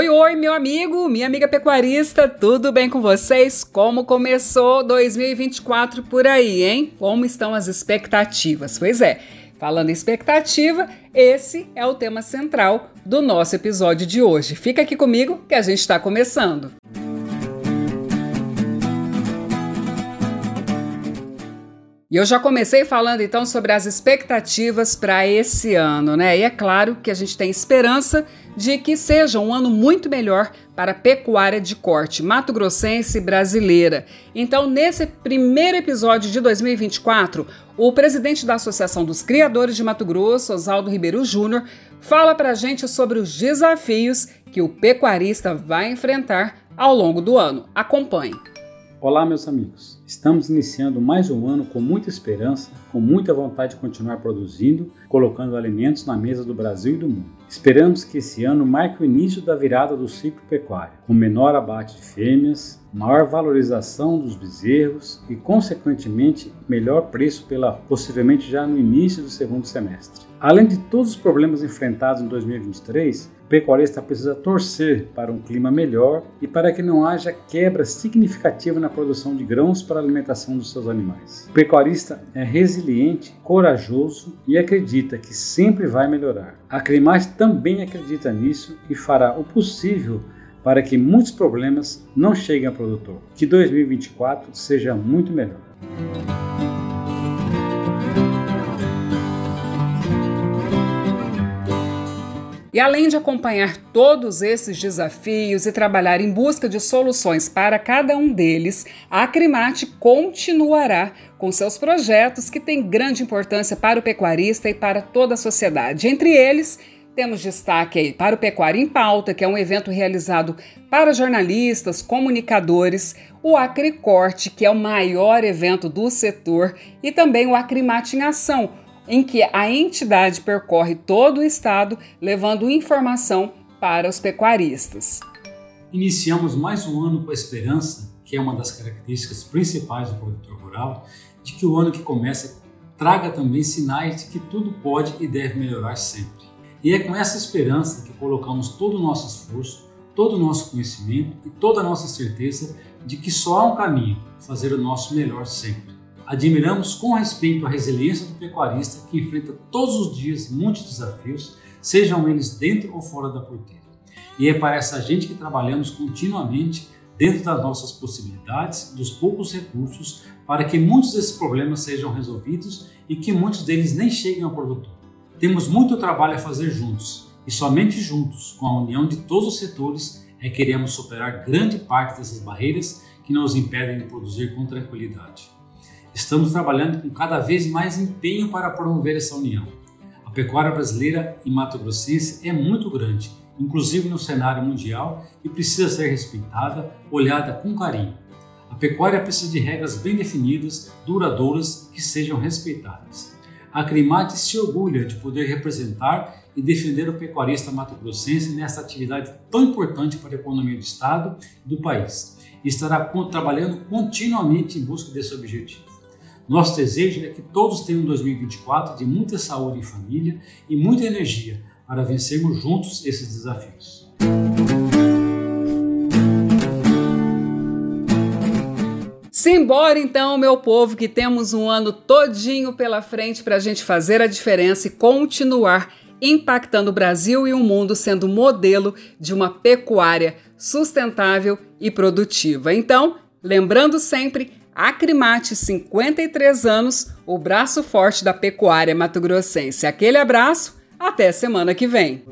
Oi, oi, meu amigo, minha amiga pecuarista, tudo bem com vocês? Como começou 2024 por aí, hein? Como estão as expectativas? Pois é, falando em expectativa, esse é o tema central do nosso episódio de hoje. Fica aqui comigo que a gente está começando. E eu já comecei falando então sobre as expectativas para esse ano, né? E é claro que a gente tem esperança de que seja um ano muito melhor para a pecuária de corte mato-grossense brasileira. Então, nesse primeiro episódio de 2024, o presidente da Associação dos Criadores de Mato Grosso, Oswaldo Ribeiro Júnior, fala para a gente sobre os desafios que o pecuarista vai enfrentar ao longo do ano. Acompanhe. Olá, meus amigos. Estamos iniciando mais um ano com muita esperança, com muita vontade de continuar produzindo, colocando alimentos na mesa do Brasil e do mundo. Esperamos que esse ano marque o início da virada do ciclo pecuário, com menor abate de fêmeas, maior valorização dos bezerros e, consequentemente, melhor preço pela possivelmente já no início do segundo semestre. Além de todos os problemas enfrentados em 2023, o pecuarista precisa torcer para um clima melhor e para que não haja quebra significativa na produção de grãos para a alimentação dos seus animais. O pecuarista é resiliente, corajoso e acredita que sempre vai melhorar. A Crimate também acredita nisso e fará o possível para que muitos problemas não cheguem ao produtor. Que 2024 seja muito melhor. E além de acompanhar todos esses desafios e trabalhar em busca de soluções para cada um deles, a Acrimate continuará com seus projetos que têm grande importância para o pecuarista e para toda a sociedade. Entre eles, temos destaque aí para o Pecuária em Pauta, que é um evento realizado para jornalistas, comunicadores, o Acricorte, que é o maior evento do setor, e também o Acrimate em Ação, em que a entidade percorre todo o estado levando informação para os pecuaristas. Iniciamos mais um ano com a esperança, que é uma das características principais do produtor rural, de que o ano que começa traga também sinais de que tudo pode e deve melhorar sempre. E é com essa esperança que colocamos todo o nosso esforço, todo o nosso conhecimento e toda a nossa certeza de que só há um caminho, fazer o nosso melhor sempre. Admiramos com respeito a resiliência do pecuarista que enfrenta todos os dias muitos desafios, sejam eles dentro ou fora da porteira. E é para essa gente que trabalhamos continuamente dentro das nossas possibilidades, dos poucos recursos, para que muitos desses problemas sejam resolvidos e que muitos deles nem cheguem ao produtor. Temos muito trabalho a fazer juntos e somente juntos, com a união de todos os setores, é que iremos superar grande parte dessas barreiras que nos impedem de produzir com tranquilidade. Estamos trabalhando com cada vez mais empenho para promover essa união. A pecuária brasileira e mato-grossense é muito grande, inclusive no cenário mundial, e precisa ser respeitada, olhada com carinho. A pecuária precisa de regras bem definidas, duradouras, que sejam respeitadas. A Crimate se orgulha de poder representar e defender o pecuarista mato-grossense nesta atividade tão importante para a economia do Estado e do país, e estará trabalhando continuamente em busca desse objetivo. Nosso desejo é que todos tenham um 2024 de muita saúde em família e muita energia para vencermos juntos esses desafios. Simbora então, meu povo, que temos um ano todinho pela frente para a gente fazer a diferença e continuar impactando o Brasil e o mundo sendo modelo de uma pecuária sustentável e produtiva. Então, lembrando sempre, Acrimate, 53 anos, o braço forte da pecuária mato-grossense. Aquele abraço, até semana que vem.